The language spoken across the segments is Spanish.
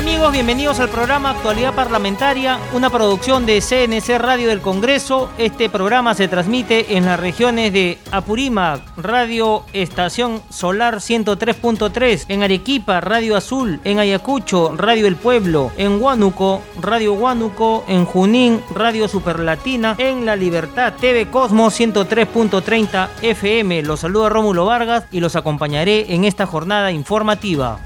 Amigos? Bienvenidos al programa Actualidad Parlamentaria, una producción de CNC Radio del Congreso. Este programa se transmite en las regiones de Apurímac, Radio Estación Solar 103.3, en Arequipa, Radio Azul, en Ayacucho, Radio El Pueblo, en Huánuco, Radio Huánuco, en Junín, Radio Superlatina, en La Libertad, TV Cosmos 103.30 FM. Los saluda Rómulo Vargas y los acompañaré en esta jornada informativa.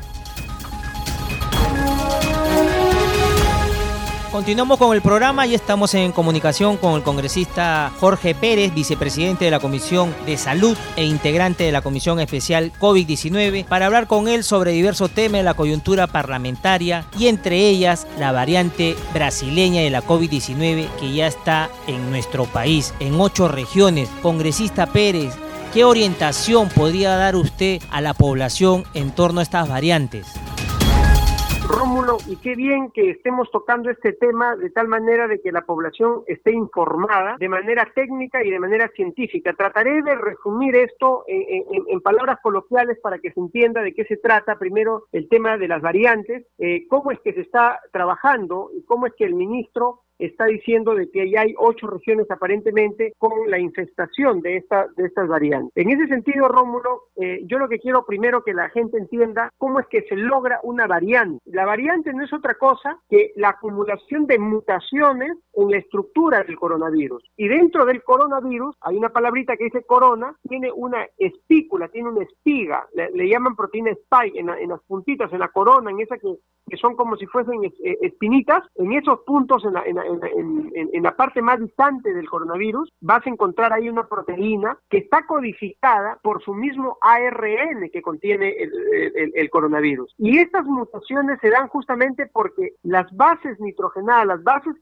Continuamos con el programa y estamos en comunicación con el congresista Jorge Pérez, vicepresidente de la Comisión de Salud e integrante de la Comisión Especial COVID-19, para hablar con él sobre diversos temas de la coyuntura parlamentaria y entre ellas la variante brasileña de la COVID-19 que ya está en nuestro país, en ocho regiones. Congresista Pérez, ¿qué orientación podría dar usted a la población en torno a estas variantes? Y qué bien que estemos tocando este tema de tal manera de que la población esté informada de manera técnica y de manera científica. Trataré de resumir esto en, palabras coloquiales para que se entienda de qué se trata. Primero, el tema de las variantes, eh, cómo es que se está trabajando y cómo es que el ministro está diciendo de que ya hay ocho regiones aparentemente con la infestación de, esta, de estas variantes. En ese sentido, Rómulo, eh, yo lo que quiero primero que la gente entienda cómo es que se logra una variante. La variante no es otra cosa que la acumulación de mutaciones en la estructura del coronavirus. Y dentro del coronavirus hay una palabrita que dice corona, tiene una espícula, tiene una espiga, le, llaman proteína spike en, en, las puntitas, en la corona, en esa que, que son como si fuesen eh, espinitas, en esos puntos en la, en, en, la parte más distante del coronavirus, vas a encontrar ahí una proteína que está codificada por su mismo ARN que contiene el, coronavirus. Y estas mutaciones se dan justamente porque las bases nitrogenadas, las bases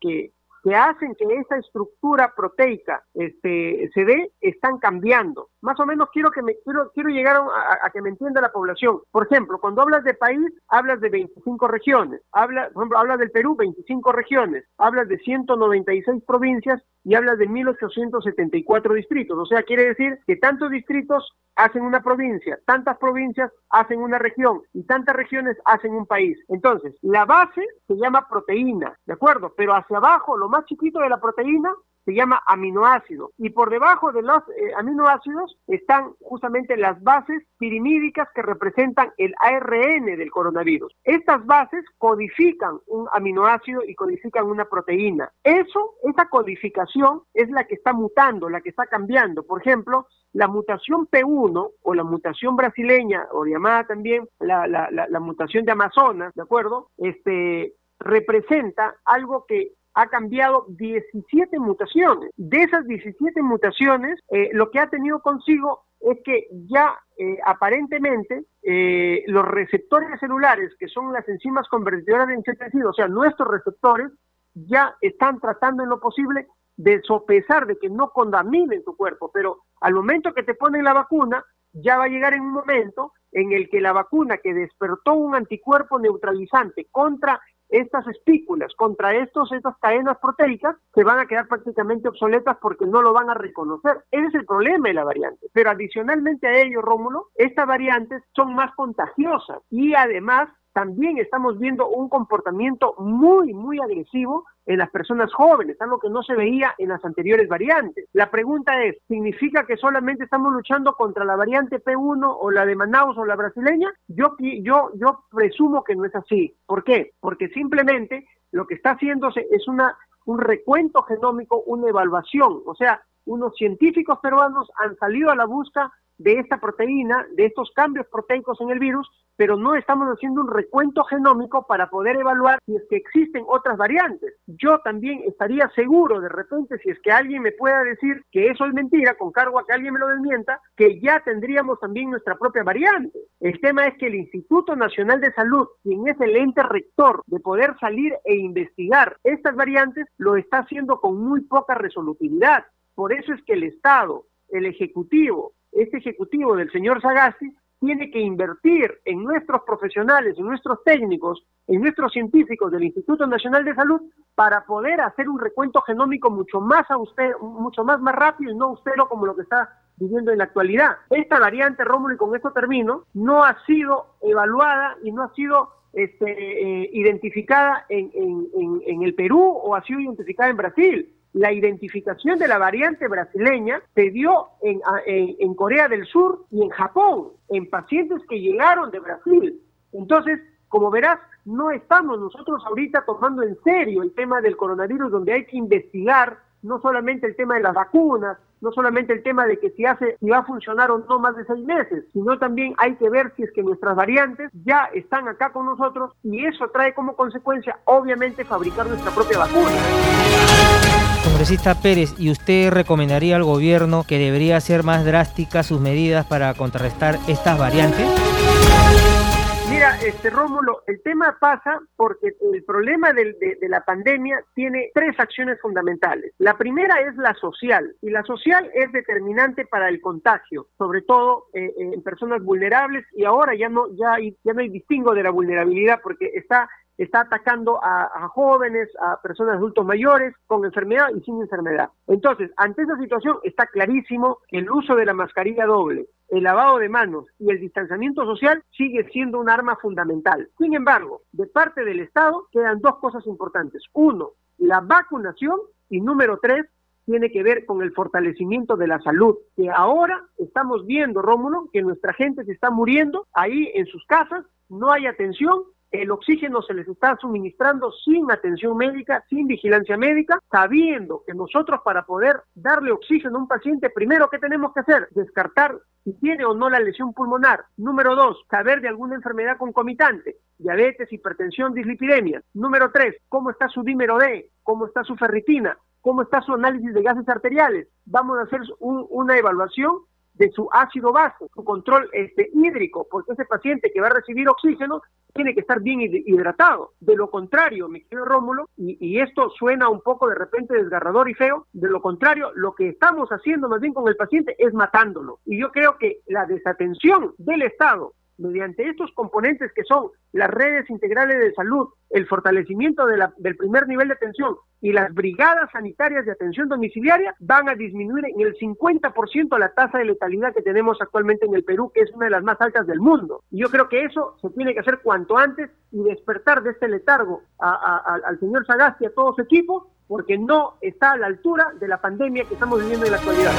que, hacen que esa estructura proteica este, se dé están cambiando. Más o menos quiero que me quiero quiero llegar a, que me entienda la población. Por ejemplo, cuando hablas de país, hablas de 25 regiones. Habla, por ejemplo, hablas del Perú, 25 regiones. Hablas de 196 provincias y hablas de 1874 distritos. O sea, quiere decir que tantos distritos hacen una provincia, tantas provincias hacen una región y tantas regiones hacen un país. Entonces, la base se llama proteína, ¿de acuerdo? Pero hacia abajo, lo más chiquito de la proteína se llama aminoácido y por debajo de los eh, aminoácidos están justamente las bases pirimídicas que representan el ARN del coronavirus. Estas bases codifican un aminoácido y codifican una proteína. Eso, esa codificación es la que está mutando, la que está cambiando. Por ejemplo, la mutación P1 o la mutación brasileña o llamada también la, la, la mutación de Amazonas, ¿de acuerdo? Este representa algo que ha cambiado 17 mutaciones. De esas 17 mutaciones, eh, lo que ha tenido consigo es que ya eh, aparentemente eh, los receptores celulares, que son las enzimas convertidoras de tejido, o sea, nuestros receptores, ya están tratando en lo posible de sopesar de que no contaminen tu cuerpo, pero al momento que te ponen la vacuna, ya va a llegar en un momento en el que la vacuna que despertó un anticuerpo neutralizante contra estas espículas contra estos, estas cadenas proteicas se van a quedar prácticamente obsoletas porque no lo van a reconocer. Ese es el problema de la variante. Pero adicionalmente a ello, Rómulo, estas variantes son más contagiosas y además también estamos viendo un comportamiento muy, muy agresivo en las personas jóvenes, algo que no se veía en las anteriores variantes. La pregunta es, ¿significa que solamente estamos luchando contra la variante P1 o la de Manaus o la brasileña? Yo, yo, yo presumo que no es así. ¿Por qué? Porque simplemente lo que está haciéndose es una, un recuento genómico, una evaluación. O sea, unos científicos peruanos han salido a la busca de esta proteína, de estos cambios proteicos en el virus, pero no estamos haciendo un recuento genómico para poder evaluar si es que existen otras variantes. Yo también estaría seguro de repente, si es que alguien me pueda decir que eso es mentira, con cargo a que alguien me lo desmienta, que ya tendríamos también nuestra propia variante. El tema es que el Instituto Nacional de Salud, quien es el ente rector de poder salir e investigar estas variantes, lo está haciendo con muy poca resolutividad. Por eso es que el Estado, el Ejecutivo, este ejecutivo del señor Sagasti tiene que invertir en nuestros profesionales, en nuestros técnicos, en nuestros científicos del Instituto Nacional de Salud para poder hacer un recuento genómico mucho más austero, mucho más, rápido y no austero como lo que está viviendo en la actualidad. Esta variante, Rómulo, y con esto termino, no ha sido evaluada y no ha sido este, eh, identificada en, en, en el Perú o ha sido identificada en Brasil la identificación de la variante brasileña se dio en, en, Corea del Sur y en Japón, en pacientes que llegaron de Brasil. Entonces, como verás, no estamos nosotros ahorita tomando en serio el tema del coronavirus, donde hay que investigar no solamente el tema de las vacunas, no solamente el tema de que si hace, si va a funcionar o no más de seis meses, sino también hay que ver si es que nuestras variantes ya están acá con nosotros y eso trae como consecuencia, obviamente, fabricar nuestra propia vacuna. Congresista Pérez, ¿y usted recomendaría al gobierno que debería hacer más drásticas sus medidas para contrarrestar estas variantes? Mira, este Rómulo, el tema pasa porque el problema de, la pandemia tiene tres acciones fundamentales. La primera es la social, y la social es determinante para el contagio, sobre todo eh, en personas vulnerables, y ahora ya no, ya, ya no hay distingo de la vulnerabilidad porque está está atacando a, jóvenes, a personas adultos mayores con enfermedad y sin enfermedad. Entonces, ante esa situación está clarísimo que el uso de la mascarilla doble, el lavado de manos y el distanciamiento social sigue siendo un arma fundamental. Sin embargo, de parte del Estado quedan dos cosas importantes. Uno, la vacunación y número tres, tiene que ver con el fortalecimiento de la salud, que ahora estamos viendo, Rómulo, que nuestra gente se está muriendo ahí en sus casas, no hay atención el oxígeno se les está suministrando sin atención médica, sin vigilancia médica, sabiendo que nosotros para poder darle oxígeno a un paciente, primero, ¿qué tenemos que hacer? Descartar si tiene o no la lesión pulmonar. Número dos, saber de alguna enfermedad concomitante, diabetes, hipertensión, dislipidemia. Número tres, cómo está su dímero D, cómo está su ferritina, cómo está su análisis de gases arteriales. Vamos a hacer una evaluación de su ácido base, su control este, hídrico, porque ese paciente que va a recibir oxígeno tiene que estar bien hidratado. De lo contrario, mi querido Rómulo, y, y, esto suena un poco de repente desgarrador y feo, de lo contrario, lo que estamos haciendo más bien con el paciente es matándolo. Y yo creo que la desatención del Estado mediante estos componentes que son las redes integrales de salud, el fortalecimiento de la, del primer nivel de atención y las brigadas sanitarias de atención domiciliaria, van a disminuir en el 50% la tasa de letalidad que tenemos actualmente en el Perú, que es una de las más altas del mundo. Y yo creo que eso se tiene que hacer cuanto antes y despertar de este letargo al señor Sagasti y a todo su equipo, porque no está a la altura de la pandemia que estamos viviendo en la actualidad.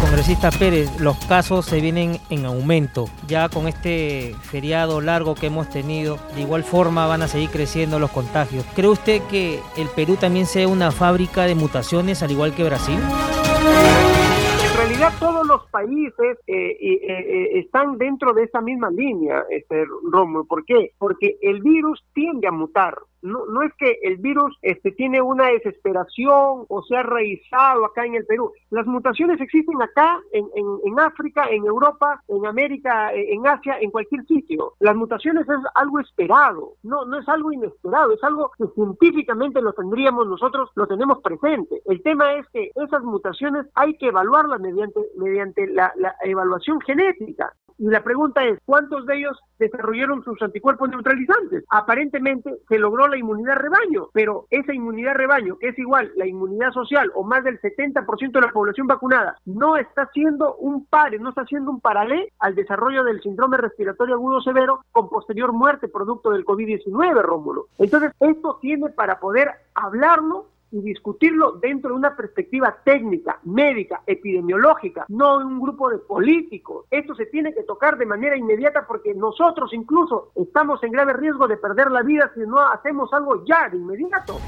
Congresista Pérez, los casos se vienen en aumento. Ya con este feriado largo que hemos tenido, de igual forma van a seguir creciendo los contagios. ¿Cree usted que el Perú también sea una fábrica de mutaciones al igual que Brasil? En realidad todos los países eh, eh, eh, están dentro de esa misma línea, este, Romo. ¿Por qué? Porque el virus tiende a mutar no, no es que el virus este, tiene una desesperación o se ha raizado acá en el Perú. Las mutaciones existen acá, en, en, África, en Europa, en América, eh, en Asia, en cualquier sitio. Las mutaciones es algo esperado, no, no es algo inesperado, es algo que científicamente lo tendríamos nosotros, lo tenemos presente. El tema es que esas mutaciones hay que evaluarlas mediante, mediante la evaluación genética. Y la pregunta es, ¿cuántos de ellos desarrollaron sus anticuerpos neutralizantes? Aparentemente se logró la inmunidad rebaño, pero esa inmunidad rebaño, es igual la inmunidad social o más del 70% de la población vacunada, no está haciendo un par, no está haciendo un paralelo al desarrollo del síndrome respiratorio agudo severo con posterior muerte producto del COVID-19, Rómulo. Entonces, esto tiene para poder hablarlo y discutirlo dentro de una perspectiva técnica, médica, epidemiológica, no en un grupo de políticos. Esto se tiene que tocar de manera inmediata porque nosotros incluso estamos en grave riesgo de perder la vida si no hacemos algo ya de inmediato.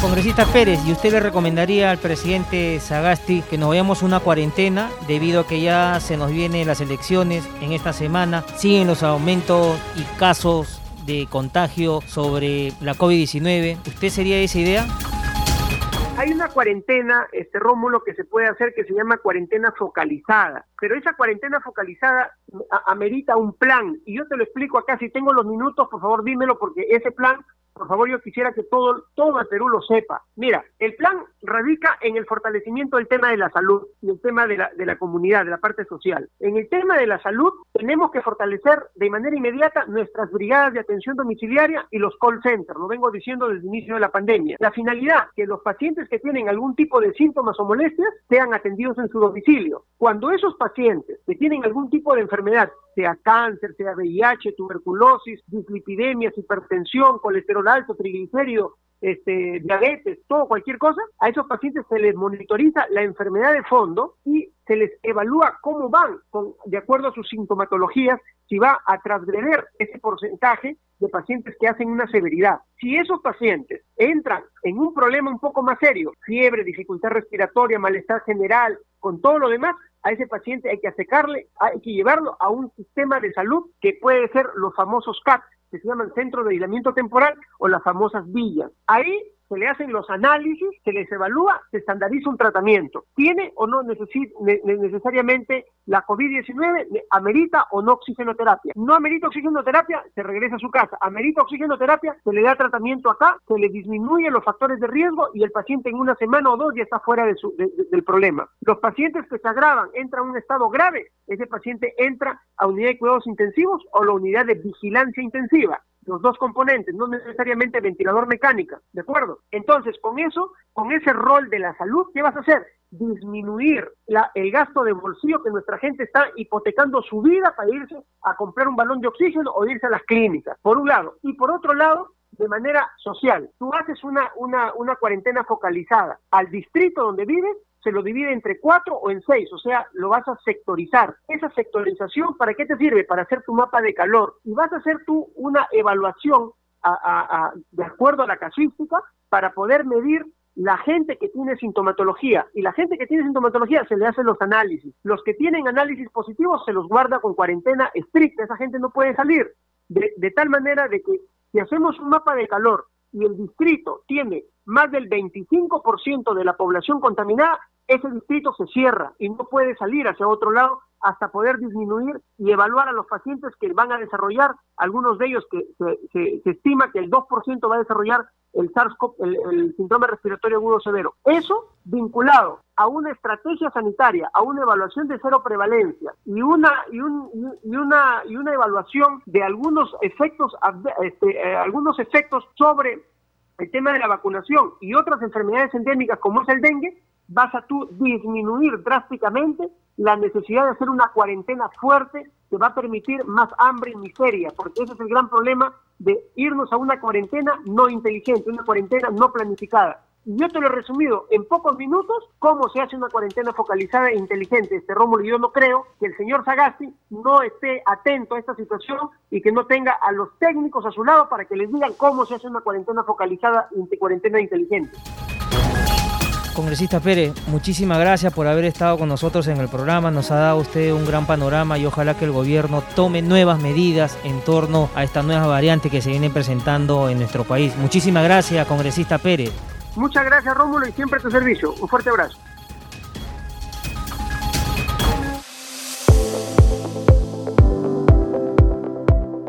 Congresista Pérez, ¿y usted le recomendaría al presidente Sagasti que nos vayamos una cuarentena debido a que ya se nos vienen las elecciones en esta semana? Siguen los aumentos y casos de contagio sobre la COVID-19. ¿Usted sería esa idea? Hay una cuarentena, este Rómulo, que se puede hacer que se llama cuarentena focalizada, pero esa cuarentena focalizada amerita un plan y yo te lo explico acá, si tengo los minutos, por favor dímelo porque ese plan por favor, yo quisiera que todo, todo el Perú lo sepa. Mira, el plan radica en el fortalecimiento del tema de la salud y el tema de la, de la comunidad, de la parte social. En el tema de la salud, tenemos que fortalecer de manera inmediata nuestras brigadas de atención domiciliaria y los call centers, lo vengo diciendo desde el inicio de la pandemia. La finalidad, que los pacientes que tienen algún tipo de síntomas o molestias sean atendidos en su domicilio. Cuando esos pacientes que tienen algún tipo de enfermedad sea cáncer, sea VIH, tuberculosis, dislipidemias, hipertensión, colesterol alto, triglicérido, este, diabetes, todo, cualquier cosa, a esos pacientes se les monitoriza la enfermedad de fondo y se les evalúa cómo van con, de acuerdo a sus sintomatologías, si va a transgreder ese porcentaje de pacientes que hacen una severidad. Si esos pacientes entran en un problema un poco más serio, fiebre, dificultad respiratoria, malestar general, con todo lo demás, a ese paciente hay que acercarle, hay que llevarlo a un sistema de salud que puede ser los famosos CAT, que se llaman Centro de Aislamiento Temporal o las famosas villas. Ahí se le hacen los análisis, se les evalúa, se estandariza un tratamiento. ¿Tiene o no necesariamente la COVID-19? ¿Amerita o no oxigenoterapia? No amerita oxigenoterapia, se regresa a su casa. ¿Amerita oxigenoterapia? Se le da tratamiento acá, se le disminuye los factores de riesgo y el paciente en una semana o dos ya está fuera del problema. Los pacientes que se agravan, entran a un estado grave, ese paciente entra a unidad de cuidados intensivos o la unidad de vigilancia intensiva los dos componentes, no necesariamente ventilador mecánica, ¿de acuerdo? Entonces, con eso, con ese rol de la salud, ¿qué vas a hacer? Disminuir la, el gasto de bolsillo que nuestra gente está hipotecando su vida para irse a comprar un balón de oxígeno o irse a las clínicas, por un lado. Y por otro lado, de manera social. Tú haces una, una, una cuarentena focalizada al distrito donde vives se lo divide entre cuatro o en seis, o sea, lo vas a sectorizar. Esa sectorización, ¿para qué te sirve? Para hacer tu mapa de calor. Y vas a hacer tú una evaluación de acuerdo a la casuística para poder medir la gente que tiene sintomatología y la gente que tiene sintomatología se le hacen los análisis. Los que tienen análisis positivos se los guarda con cuarentena estricta, esa gente no puede salir. De, de tal manera de que si hacemos un mapa de calor y el distrito tiene más del 25% de la población contaminada, ese distrito se cierra y no puede salir hacia otro lado hasta poder disminuir y evaluar a los pacientes que van a desarrollar, algunos de ellos que se, estima que el 2% va a desarrollar el SARS-CoV, el, síndrome respiratorio agudo severo. Eso vinculado a una estrategia sanitaria, a una evaluación de cero prevalencia y una y, y una y una evaluación de algunos efectos este, eh, algunos efectos sobre el tema de la vacunación y otras enfermedades endémicas como es el dengue, vas a tú disminuir drásticamente la necesidad de hacer una cuarentena fuerte que va a permitir más hambre y miseria, porque ese es el gran problema de irnos a una cuarentena no inteligente, una cuarentena no planificada. Y yo te lo he resumido en pocos minutos cómo se hace una cuarentena focalizada e inteligente. Este Rómulo, yo no creo que el señor Sagasti no esté atento a esta situación y que no tenga a los técnicos a su lado para que les digan cómo se hace una cuarentena focalizada cuarentena inteligente. Congresista Pérez, muchísimas gracias por haber estado con nosotros en el programa. Nos ha dado usted un gran panorama y ojalá que el gobierno tome nuevas medidas en torno a esta nueva variante que se viene presentando en nuestro país. Muchísimas gracias, congresista Pérez. Muchas gracias, Rómulo, y siempre a tu servicio. Un fuerte abrazo.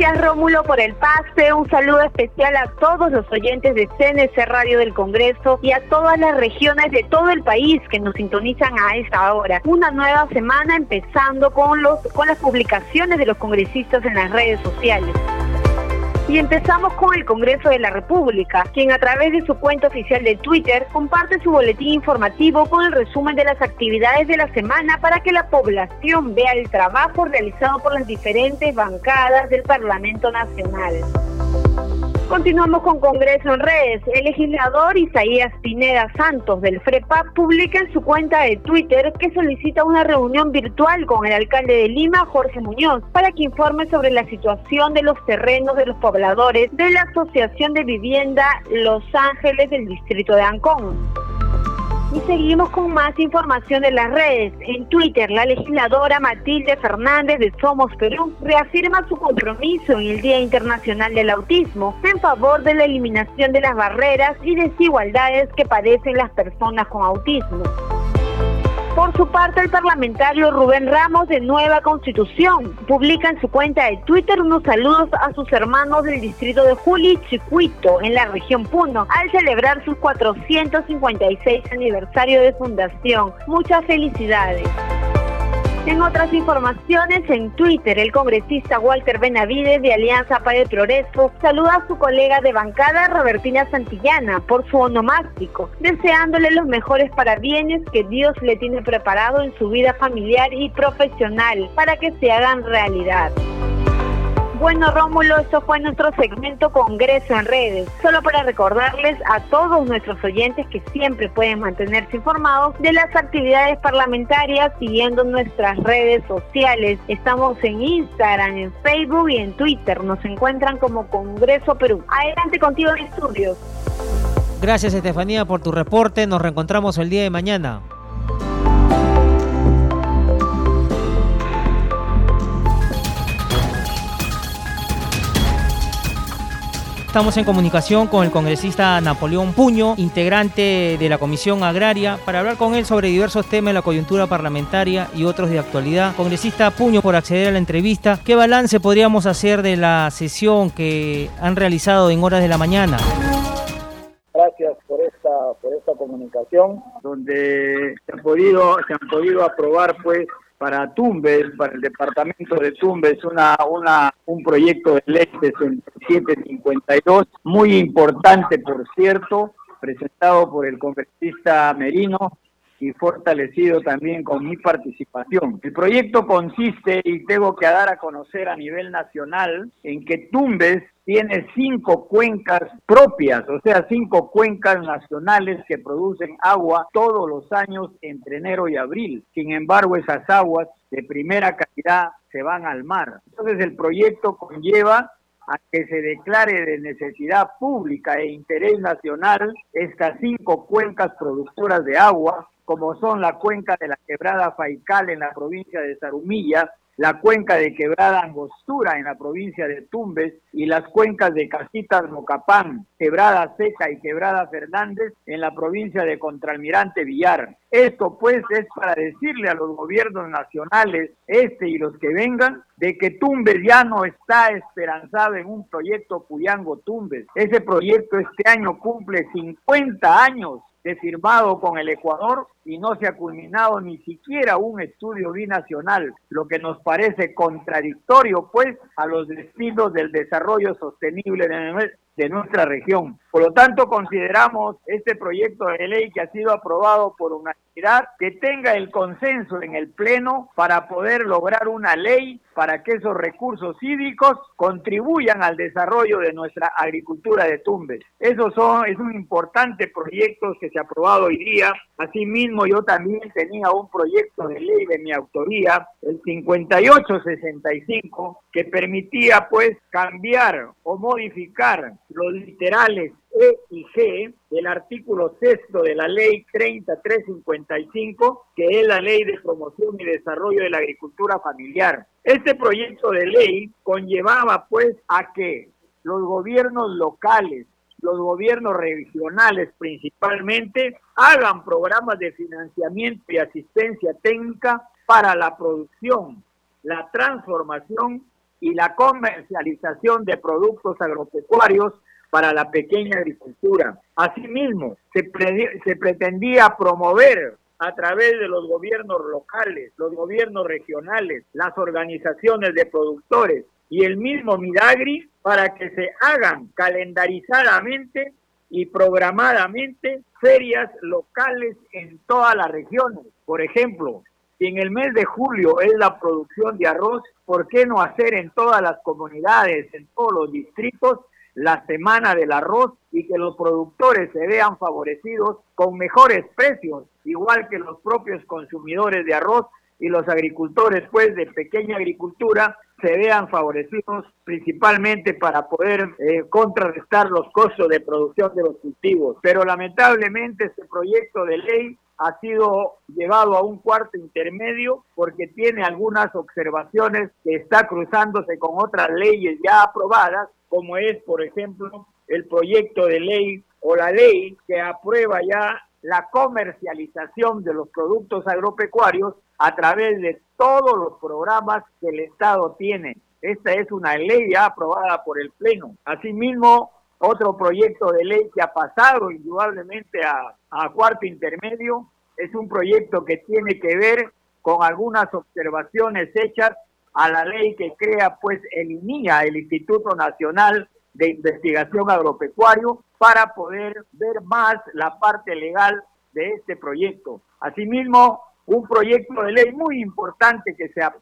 Gracias Rómulo por el pase, un saludo especial a todos los oyentes de CNC Radio del Congreso y a todas las regiones de todo el país que nos sintonizan a esta hora. Una nueva semana empezando con, los, con las publicaciones de los congresistas en las redes sociales. Y empezamos con el Congreso de la República, quien a través de su cuenta oficial de Twitter comparte su boletín informativo con el resumen de las actividades de la semana para que la población vea el trabajo realizado por las diferentes bancadas del Parlamento Nacional. Continuamos con Congreso en redes. El legislador Isaías Pineda Santos del FREPA publica en su cuenta de Twitter que solicita una reunión virtual con el alcalde de Lima, Jorge Muñoz, para que informe sobre la situación de los terrenos de los pobladores de la Asociación de Vivienda Los Ángeles del distrito de Ancón. Y seguimos con más información de las redes. En Twitter, la legisladora Matilde Fernández de Somos Perú reafirma su compromiso en el Día Internacional del Autismo en favor de la eliminación de las barreras y desigualdades que padecen las personas con autismo. Por su parte, el parlamentario Rubén Ramos de Nueva Constitución publica en su cuenta de Twitter unos saludos a sus hermanos del distrito de Juli Chicuito, en la región Puno, al celebrar su 456 aniversario de fundación. Muchas felicidades. En otras informaciones, en Twitter, el congresista Walter Benavides de Alianza para el Progreso saluda a su colega de bancada Robertina Santillana por su onomástico, deseándole los mejores parabienes que Dios le tiene preparado en su vida familiar y profesional para que se hagan realidad. Bueno, Rómulo, esto fue nuestro segmento Congreso en redes. Solo para recordarles a todos nuestros oyentes que siempre pueden mantenerse informados de las actividades parlamentarias siguiendo nuestras redes sociales. Estamos en Instagram, en Facebook y en Twitter. Nos encuentran como Congreso Perú. Adelante contigo en estudios. Gracias, Estefanía, por tu reporte. Nos reencontramos el día de mañana. Estamos en comunicación con el congresista Napoleón Puño, integrante de la Comisión Agraria, para hablar con él sobre diversos temas de la coyuntura parlamentaria y otros de actualidad. Congresista Puño, por acceder a la entrevista, ¿qué balance podríamos hacer de la sesión que han realizado en horas de la mañana? Gracias por esta, por esta comunicación, donde se han podido, se han podido aprobar pues para Tumbes, para el departamento de Tumbes, una, una, un proyecto de ley 6752, muy importante, por cierto, presentado por el congresista Merino y fortalecido también con mi participación. El proyecto consiste, y tengo que dar a conocer a nivel nacional, en que Tumbes tiene cinco cuencas propias, o sea, cinco cuencas nacionales que producen agua todos los años entre enero y abril. Sin embargo, esas aguas de primera calidad se van al mar. Entonces, el proyecto conlleva a que se declare de necesidad pública e interés nacional estas cinco cuencas productoras de agua como son la cuenca de la quebrada Faical en la provincia de Zarumilla, la cuenca de quebrada Angostura en la provincia de Tumbes y las cuencas de Casitas Mocapán, quebrada Seca y quebrada Fernández en la provincia de Contralmirante Villar. Esto pues es para decirle a los gobiernos nacionales, este y los que vengan, de que Tumbes ya no está esperanzado en un proyecto Puyango Tumbes. Ese proyecto este año cumple 50 años de firmado con el Ecuador y no se ha culminado ni siquiera un estudio binacional, lo que nos parece contradictorio pues a los destinos del desarrollo sostenible de nuestra región. Por lo tanto, consideramos este proyecto de ley que ha sido aprobado por unanimidad que tenga el consenso en el Pleno para poder lograr una ley para que esos recursos hídricos contribuyan al desarrollo de nuestra agricultura de Tumbes. Esos son, es un importante proyecto que se ha aprobado hoy día. Asimismo, yo también tenía un proyecto de ley de mi autoría, el 5865, que permitía pues cambiar o modificar los literales E y G del artículo sexto de la ley 3355, que es la ley de promoción y desarrollo de la agricultura familiar. Este proyecto de ley conllevaba pues a que los gobiernos locales, los gobiernos regionales principalmente, hagan programas de financiamiento y asistencia técnica para la producción, la transformación y la comercialización de productos agropecuarios para la pequeña agricultura. Asimismo, se, pretendía promover a través de los gobiernos locales, los gobiernos regionales, las organizaciones de productores y el mismo Midagri para que se hagan calendarizadamente y programadamente ferias locales en todas las regiones. Por ejemplo, si en el mes de julio es la producción de arroz, ¿por qué no hacer en todas las comunidades, en todos los distritos, la semana del arroz y que los productores se vean favorecidos con mejores precios, igual que los propios consumidores de arroz y los agricultores pues de pequeña agricultura se vean favorecidos principalmente para poder eh, contrarrestar los costos de producción de los cultivos. Pero lamentablemente este proyecto de ley ha sido llevado a un cuarto intermedio porque tiene algunas observaciones que está cruzándose con otras leyes ya aprobadas, como es, por ejemplo, el proyecto de ley o la ley que aprueba ya la comercialización de los productos agropecuarios a través de todos los programas que el Estado tiene. Esta es una ley ya aprobada por el Pleno. Asimismo, otro proyecto de ley que ha pasado indudablemente a, a cuarto intermedio es un proyecto que tiene que ver con algunas observaciones hechas a la ley que crea pues el INIA, el Instituto Nacional de Investigación Agropecuario, para poder ver más la parte legal de este proyecto. Asimismo, un proyecto de ley muy importante que se ha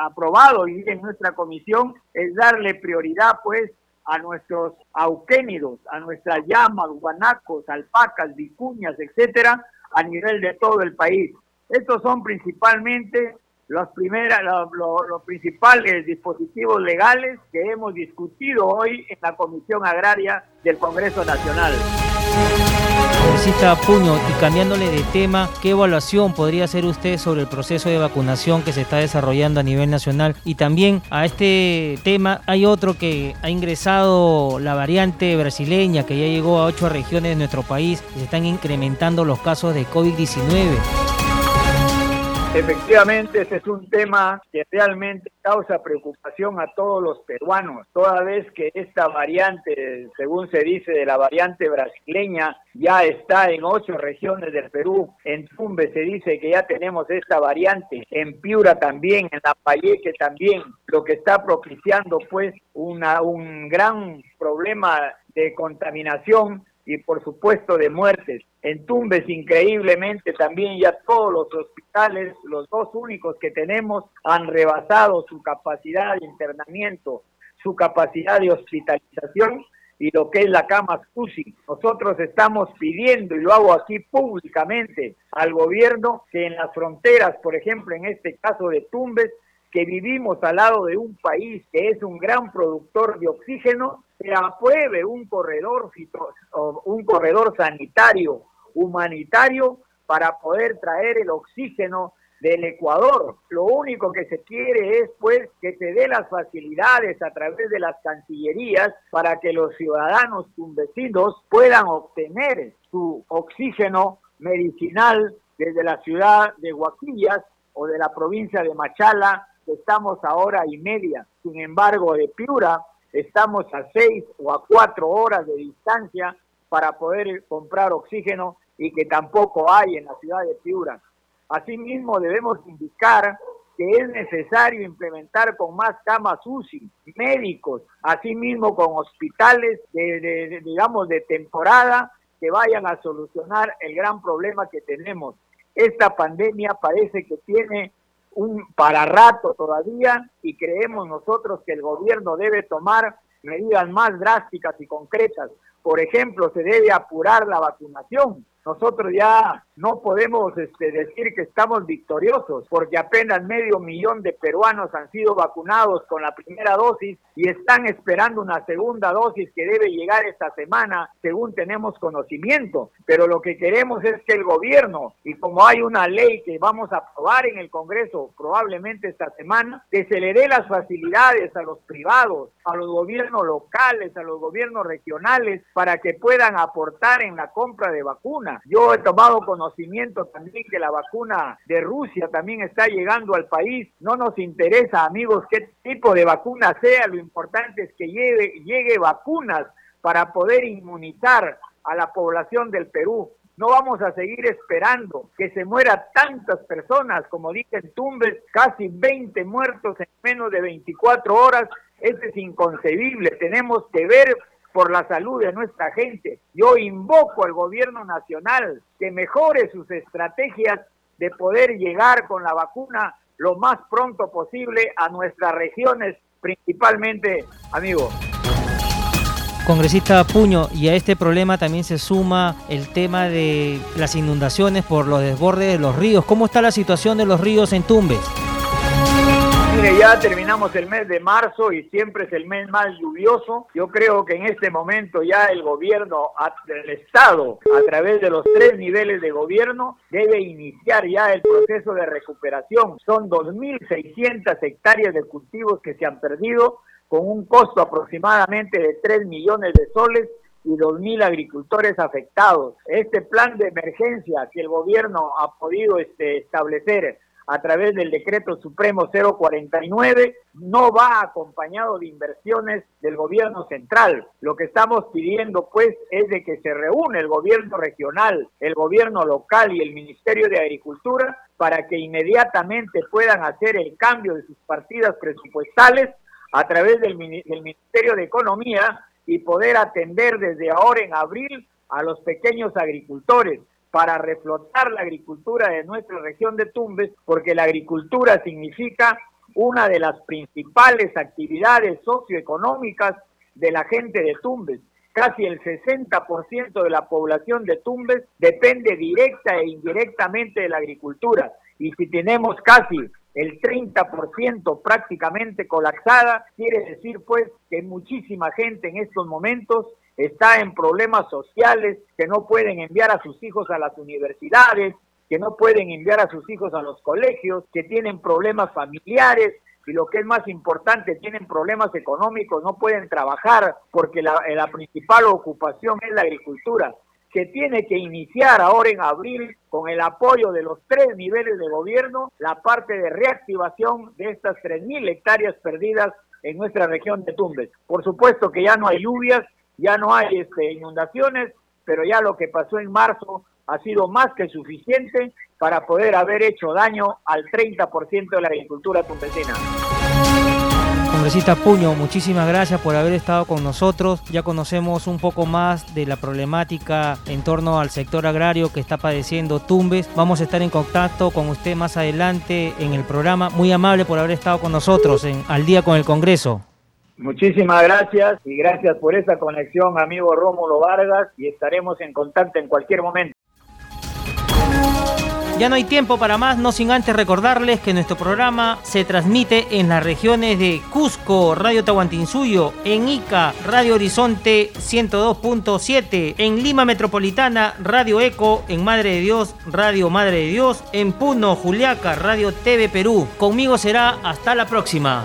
aprobado hoy en nuestra comisión es darle prioridad pues a nuestros auquénidos, a nuestras llamas, guanacos, alpacas, vicuñas, etcétera, a nivel de todo el país. Estos son principalmente los, primeras, los, principales dispositivos legales que hemos discutido hoy en la Comisión Agraria del Congreso Nacional. Congresista Puño, y cambiándole de tema, ¿qué evaluación podría hacer usted sobre el proceso de vacunación que se está desarrollando a nivel nacional? Y también a este tema hay otro que ha ingresado la variante brasileña, que ya llegó a ocho regiones de nuestro país y se están incrementando los casos de COVID-19. Efectivamente, ese es un tema que realmente causa preocupación a todos los peruanos, toda vez que esta variante, según se dice, de la variante brasileña, ya está en ocho regiones del Perú. En Tumbe se dice que ya tenemos esta variante, en Piura también, en La Payeque también, lo que está propiciando pues una, un gran problema de contaminación y por supuesto de muertes. En Tumbes, increíblemente, también ya todos los hospitales, los dos únicos que tenemos, han rebasado su capacidad de internamiento, su capacidad de hospitalización y lo que es la cama UCI. Nosotros estamos pidiendo, y lo hago aquí públicamente, al gobierno que en las fronteras, por ejemplo, en este caso de Tumbes, que vivimos al lado de un país que es un gran productor de oxígeno, se apruebe un corredor, un corredor sanitario, humanitario, para poder traer el oxígeno del Ecuador. Lo único que se quiere es pues que se dé las facilidades a través de las cancillerías para que los ciudadanos vecinos puedan obtener su oxígeno medicinal desde la ciudad de Huaquillas o de la provincia de Machala estamos a hora y media. Sin embargo, de Piura estamos a seis o a cuatro horas de distancia para poder comprar oxígeno y que tampoco hay en la ciudad de Piura. Asimismo, debemos indicar que es necesario implementar con más camas UCI, médicos, asimismo con hospitales digamos, de temporada que vayan a solucionar el gran problema que tenemos. Esta pandemia parece que tiene un para rato todavía y creemos nosotros que el gobierno debe tomar medidas más drásticas y concretas. Por ejemplo, se debe apurar la vacunación. Nosotros ya no podemos este, decir que estamos victoriosos porque apenas medio millón de peruanos han sido vacunados con la primera dosis y están esperando una segunda dosis que debe llegar esta semana según tenemos conocimiento. Pero lo que queremos es que el gobierno, y como hay una ley que vamos a aprobar en el Congreso probablemente esta semana, que se le dé las facilidades a los privados, a los gobiernos locales, a los gobiernos regionales, para que puedan aportar en la compra de vacunas. Yo he tomado conocimiento también que la vacuna de Rusia también está llegando al país. No nos interesa, amigos, qué tipo de vacuna sea, lo importante es que llegue, llegue vacunas para poder inmunizar a la población del Perú. No vamos a seguir esperando que se mueran tantas personas, como dicen Tumbes, casi 20 muertos en menos de 24 horas. Esto es inconcebible. Tenemos que ver por la salud de nuestra gente. Yo invoco al gobierno nacional que mejore sus estrategias de poder llegar con la vacuna lo más pronto posible a nuestras regiones, principalmente, amigos. Congresista Puño, y a este problema también se suma el tema de las inundaciones por los desbordes de los ríos. ¿Cómo está la situación de los ríos en Tumbes? Mire, ya terminamos el mes de marzo y siempre es el mes más lluvioso. Yo creo que en este momento ya el gobierno, el Estado, a través de los tres niveles de gobierno, debe iniciar ya el proceso de recuperación. Son 2.600 hectáreas de cultivos que se han perdido con un costo aproximadamente de 3 millones de soles y 2.000 agricultores afectados. Este plan de emergencia que el gobierno ha podido este, establecer a través del decreto supremo 049 no va acompañado de inversiones del gobierno central. Lo que estamos pidiendo pues es de que se reúne el gobierno regional, el gobierno local y el Ministerio de Agricultura para que inmediatamente puedan hacer el cambio de sus partidas presupuestales a través del, del Ministerio de Economía y poder atender desde ahora en abril a los pequeños agricultores para reflotar la agricultura de nuestra región de Tumbes, porque la agricultura significa una de las principales actividades socioeconómicas de la gente de Tumbes. Casi el 60% de la población de Tumbes depende directa e indirectamente de la agricultura. Y si tenemos casi el 30% prácticamente colapsada, quiere decir pues que muchísima gente en estos momentos está en problemas sociales, que no pueden enviar a sus hijos a las universidades, que no pueden enviar a sus hijos a los colegios, que tienen problemas familiares y lo que es más importante, tienen problemas económicos, no pueden trabajar porque la, la principal ocupación es la agricultura que tiene que iniciar ahora en abril con el apoyo de los tres niveles de gobierno la parte de reactivación de estas 3.000 hectáreas perdidas en nuestra región de Tumbes. Por supuesto que ya no hay lluvias, ya no hay este, inundaciones, pero ya lo que pasó en marzo ha sido más que suficiente para poder haber hecho daño al 30% de la agricultura tumbesina. Congresista Puño, muchísimas gracias por haber estado con nosotros. Ya conocemos un poco más de la problemática en torno al sector agrario que está padeciendo Tumbes. Vamos a estar en contacto con usted más adelante en el programa. Muy amable por haber estado con nosotros en Al día con el Congreso. Muchísimas gracias y gracias por esa conexión, amigo Rómulo Vargas, y estaremos en contacto en cualquier momento. Ya no hay tiempo para más, no sin antes recordarles que nuestro programa se transmite en las regiones de Cusco, Radio Tahuantinsuyo, en Ica, Radio Horizonte 102.7, en Lima Metropolitana, Radio Eco, en Madre de Dios, Radio Madre de Dios, en Puno, Juliaca, Radio TV Perú. Conmigo será hasta la próxima.